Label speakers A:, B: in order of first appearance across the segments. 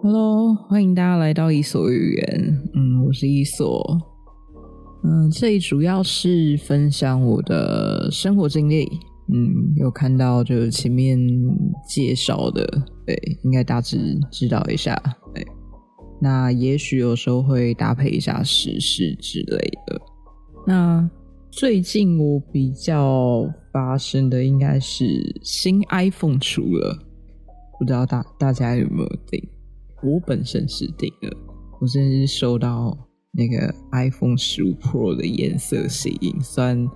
A: Hello，欢迎大家来到伊索寓言。嗯，我是伊索。嗯，这里主要是分享我的生活经历。嗯，有看到就是前面介绍的，对，应该大致知道一下。对，那也许有时候会搭配一下时事之类的。那最近我比较发生的应该是新 iPhone 出了，不知道大大家有没有订？我本身是订了，我真是受到那个 iPhone 十五 Pro 的颜色吸引，虽然。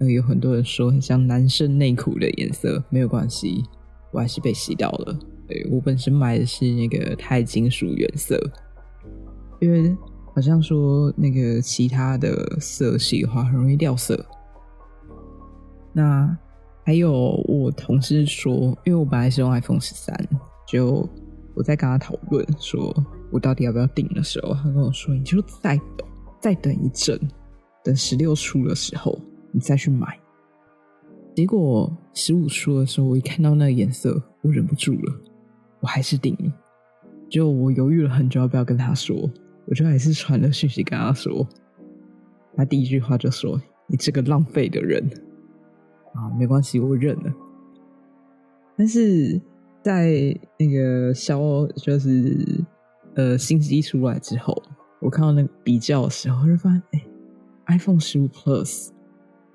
A: 有很多人说很像男生内裤的颜色，没有关系，我还是被洗到了。对我本身买的是那个钛金属原色，因为好像说那个其他的色系的话很容易掉色。那还有我同事说，因为我本来是用 iPhone 十三，就我在跟他讨论说我到底要不要订的时候，他跟我说你就再等，再等一阵，等十六出的时候。你再去买，结果十五出的时候，我一看到那个颜色，我忍不住了，我还是订了。就我犹豫了很久，要不要跟他说，我就还是传了讯息跟他说。他第一句话就说：“你这个浪费的人。”啊，没关系，我认了。但是在那个消就是呃新机出来之后，我看到那个比较的时候，就发现哎，iPhone 十五 Plus。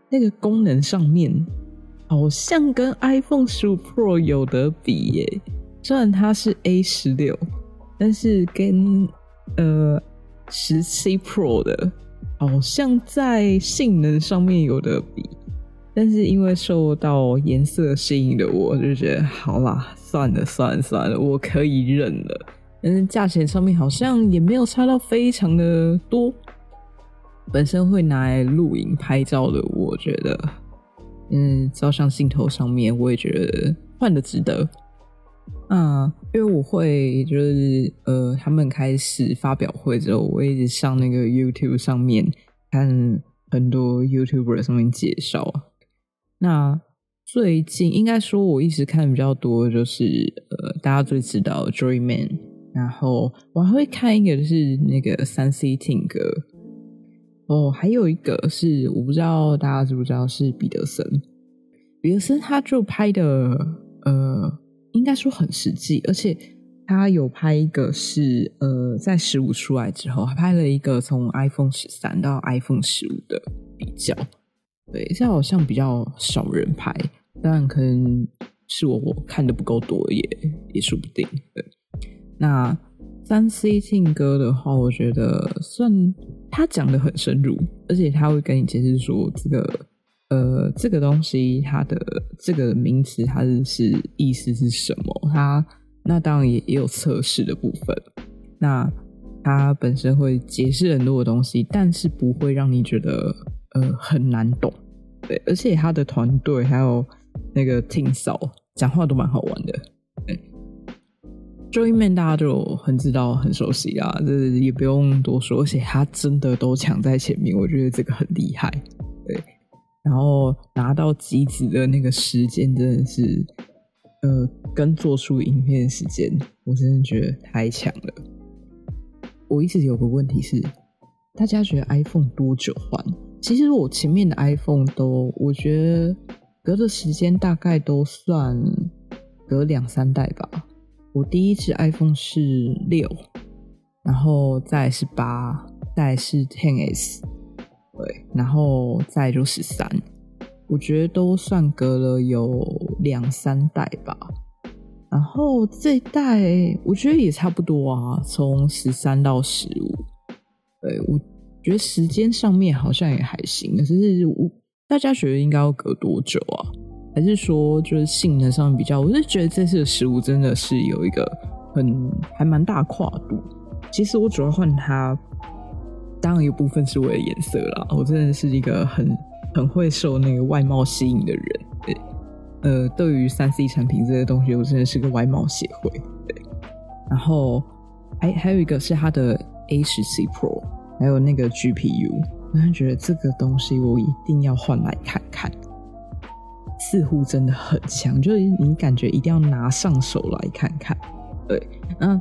A: 那个功能上面好像跟 iPhone 十五 Pro 有得比耶，虽然它是 A 十六，但是跟呃十七 Pro 的好像在性能上面有得比，但是因为受到颜色吸引的，我就觉得好啦，算了算了算了，我可以忍了。但是价钱上面好像也没有差到非常的多。本身会拿来录影拍照的，我觉得，嗯，照相镜头上面，我也觉得换的值得。啊，因为我会就是呃，他们开始发表会之后，我一直上那个 YouTube 上面看很多 YouTuber 上面介绍啊。那最近应该说，我一直看的比较多，就是呃，大家最知道 Joyman，然后我还会看一个就是那个三 C 听歌。哦，还有一个是我不知道大家知不知道是彼得森，彼得森他就拍的呃，应该说很实际，而且他有拍一个是呃，在十五出来之后，还拍了一个从 iPhone 十三到 iPhone 十五的比较，对，这好像比较少人拍，但可能是我我看的不够多，也也说不定。对，那。三 C 听歌的话，我觉得算他讲的很深入，而且他会跟你解释说这个呃这个东西它的这个名词它是意思是什么。它那当然也也有测试的部分，那它本身会解释很多的东西，但是不会让你觉得呃很难懂。对，而且他的团队还有那个听嫂讲话都蛮好玩的。Joyman 大家就很知道、很熟悉啊，这也不用多说，而且他真的都抢在前面，我觉得这个很厉害。对，然后拿到机子的那个时间真的是，呃，跟做出影片的时间，我真的觉得太强了。我一直有个问题是，大家觉得 iPhone 多久换？其实我前面的 iPhone 都，我觉得隔的时间大概都算隔两三代吧。我第一只 iPhone 是六，然后再是八，再是 Ten S，对，然后再就十三，我觉得都算隔了有两三代吧。然后这一代我觉得也差不多啊，从十三到十五，对我觉得时间上面好像也还行，可是我大家觉得应该要隔多久啊？还是说，就是性能上面比较，我是觉得这次的十五真的是有一个很还蛮大跨度。其实我主要换它，当然有部分是为了颜色啦。我真的是一个很很会受那个外貌吸引的人。对，呃，对于三 C 产品这些东西，我真的是个外貌协会。对，然后还还有一个是它的 A 十七 Pro，还有那个 GPU，我就觉得这个东西我一定要换来看看。似乎真的很强，就是你感觉一定要拿上手来看看。对，那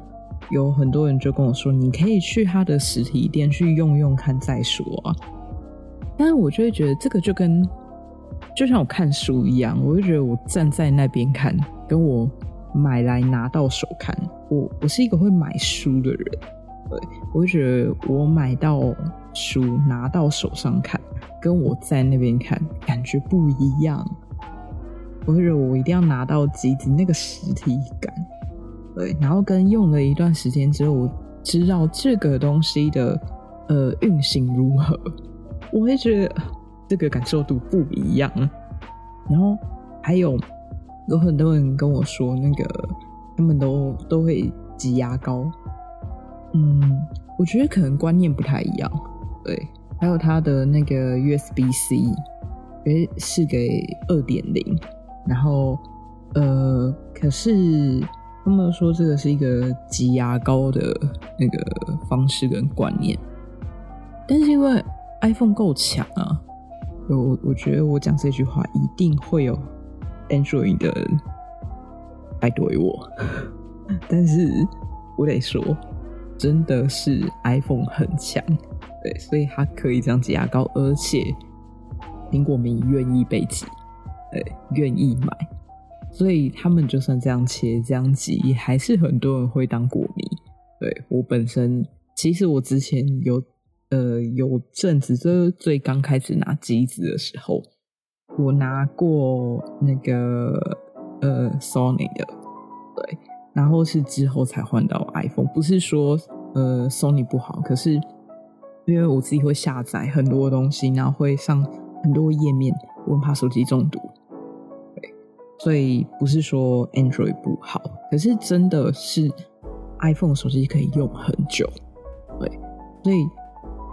A: 有很多人就跟我说，你可以去他的实体店去用用看再说啊。但是我就会觉得这个就跟就像我看书一样，我就觉得我站在那边看，跟我买来拿到手看，我我是一个会买书的人，对我会觉得我买到书拿到手上看，跟我在那边看感觉不一样。我会觉得我一定要拿到机子那个实体感，对，然后跟用了一段时间之后，我知道这个东西的呃运行如何，我会觉得这个感受度不一样。然后还有有很多人跟我说，那个他们都都会挤牙膏，嗯，我觉得可能观念不太一样，对。还有它的那个 USB C，诶是给二点零。然后，呃，可是他们说这个是一个挤牙膏的那个方式跟观念，但是因为 iPhone 够强啊，我我觉得我讲这句话一定会有 Android 的来怼我，但是我得说，真的是 iPhone 很强，对，所以它可以这样挤牙膏，而且苹果迷愿意被挤。对，愿意买，所以他们就算这样切这样挤，还是很多人会当果迷。对我本身，其实我之前有呃有阵子，就是最刚开始拿机子的时候，我拿过那个呃 Sony 的，对，然后是之后才换到 iPhone。不是说呃 Sony 不好，可是因为我自己会下载很多东西，然后会上很多页面，我很怕手机中毒。对所以不是说 Android 不好，可是真的是 iPhone 手机可以用很久，对，所以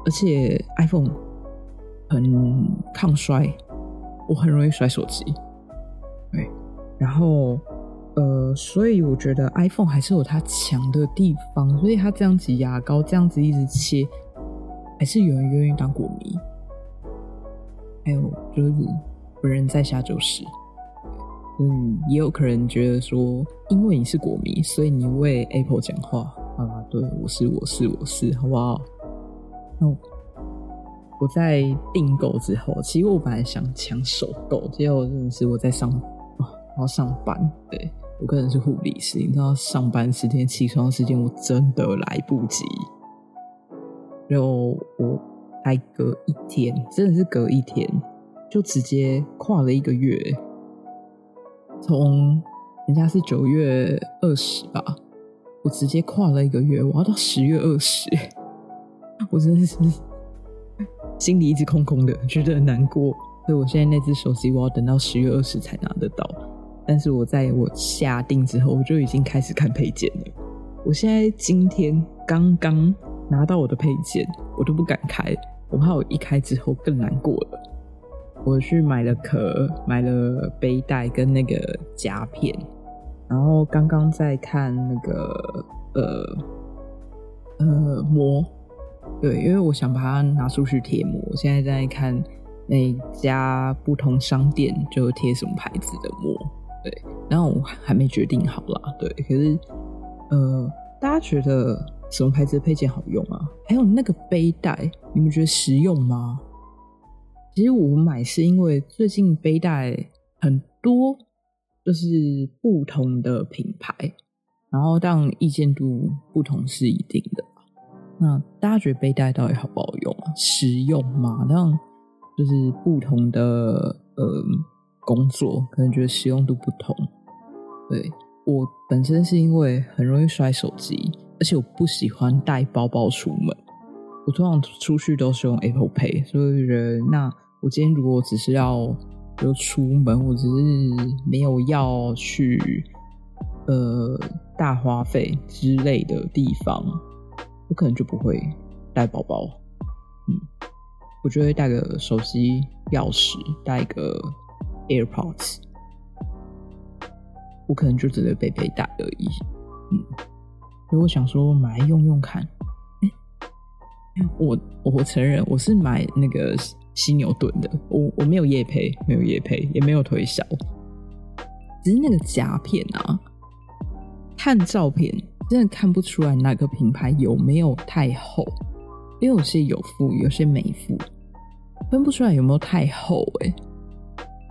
A: 而且 iPhone 很抗摔，我很容易摔手机，对，然后呃，所以我觉得 iPhone 还是有它强的地方，所以它这样子牙膏这样子一直切，还是有人愿意当果迷，还有就是本人在下就是。嗯，也有可能觉得说，因为你是国迷，所以你为 Apple 讲话啊？对，我是，我是，我是，好不好？那我在订购之后，其实我本来想抢首购，结果真的是我在上啊，然后上班。对我个人是护理师，你知道上班时间、起床时间，我真的来不及。然后我还隔一天，真的是隔一天，就直接跨了一个月。从人家是九月二十吧，我直接跨了一个月，我要到十月二十，我真的是心里一直空空的，觉得很难过。所以我现在那只手机，我要等到十月二十才拿得到。但是我在我下定之后，我就已经开始看配件了。我现在今天刚刚拿到我的配件，我都不敢开，我怕我一开之后更难过了。我去买了壳，买了背带跟那个夹片，然后刚刚在看那个呃呃膜，对，因为我想把它拿出去贴膜。我现在在看那家不同商店就贴什么牌子的膜，对，然后我还没决定好啦，对，可是呃，大家觉得什么牌子的配件好用啊？还有那个背带，你们觉得实用吗？其实我买是因为最近背带很多，就是不同的品牌，然后当意见度不同是一定的。那大家觉得背带到底好不好用啊？实用吗？那就是不同的呃工作，可能觉得实用度不同。对我本身是因为很容易摔手机，而且我不喜欢带包包出门，我通常出去都是用 Apple Pay，所以觉得那。我今天如果只是要就出门，我只是没有要去呃大花费之类的地方，我可能就不会带包包。嗯，我就会带个手机、钥匙，带个 AirPods。我可能就只能背背带而已。嗯，所以我想说买来用用看。我我承认我是买那个。犀牛盾的，我我没有夜配，没有夜配，也没有推销，只是那个夹片啊，看照片真的看不出来哪个品牌有没有太厚，因为有些有附，有些没附，分不出来有没有太厚哎。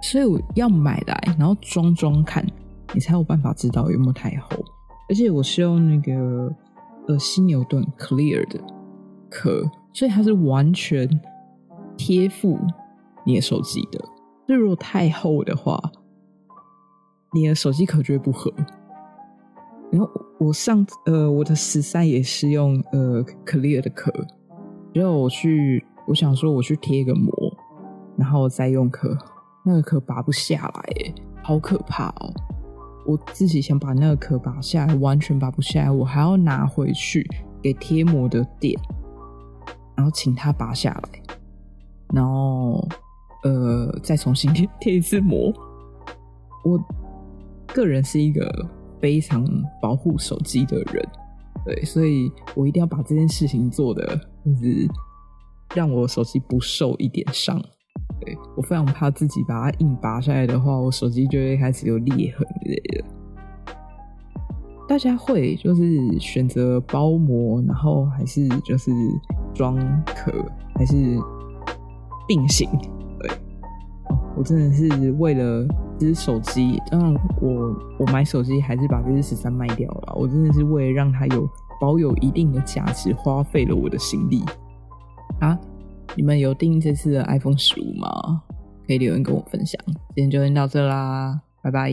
A: 所以我要买来，然后装装看，你才有办法知道有没有太厚。而且我是用那个呃犀牛盾 Clear 的壳，所以它是完全贴附你的手机的。所以如果太厚的话，你的手机壳就会不合。然后我上呃我的十三也是用呃 Clear 的壳，然后我去我想说我去贴一个膜，然后再用壳。那个壳拔不下来，哎，好可怕哦！我自己想把那个壳拔下来，完全拔不下来，我还要拿回去给贴膜的店，然后请他拔下来，然后呃再重新贴贴一次膜。我个人是一个非常保护手机的人，对，所以我一定要把这件事情做的，就是让我手机不受一点伤。我非常怕自己把它硬拔下来的话，我手机就会开始有裂痕之类的。大家会就是选择包膜，然后还是就是装壳，还是并行？对，我真的是为了这只手机，当然我我买手机还是把这只十三卖掉了。我真的是为了让它有保有一定的价值，花费了我的心力啊。你们有订这次的 iPhone 十五吗？可以留言跟我分享。今天就先到这啦，拜拜。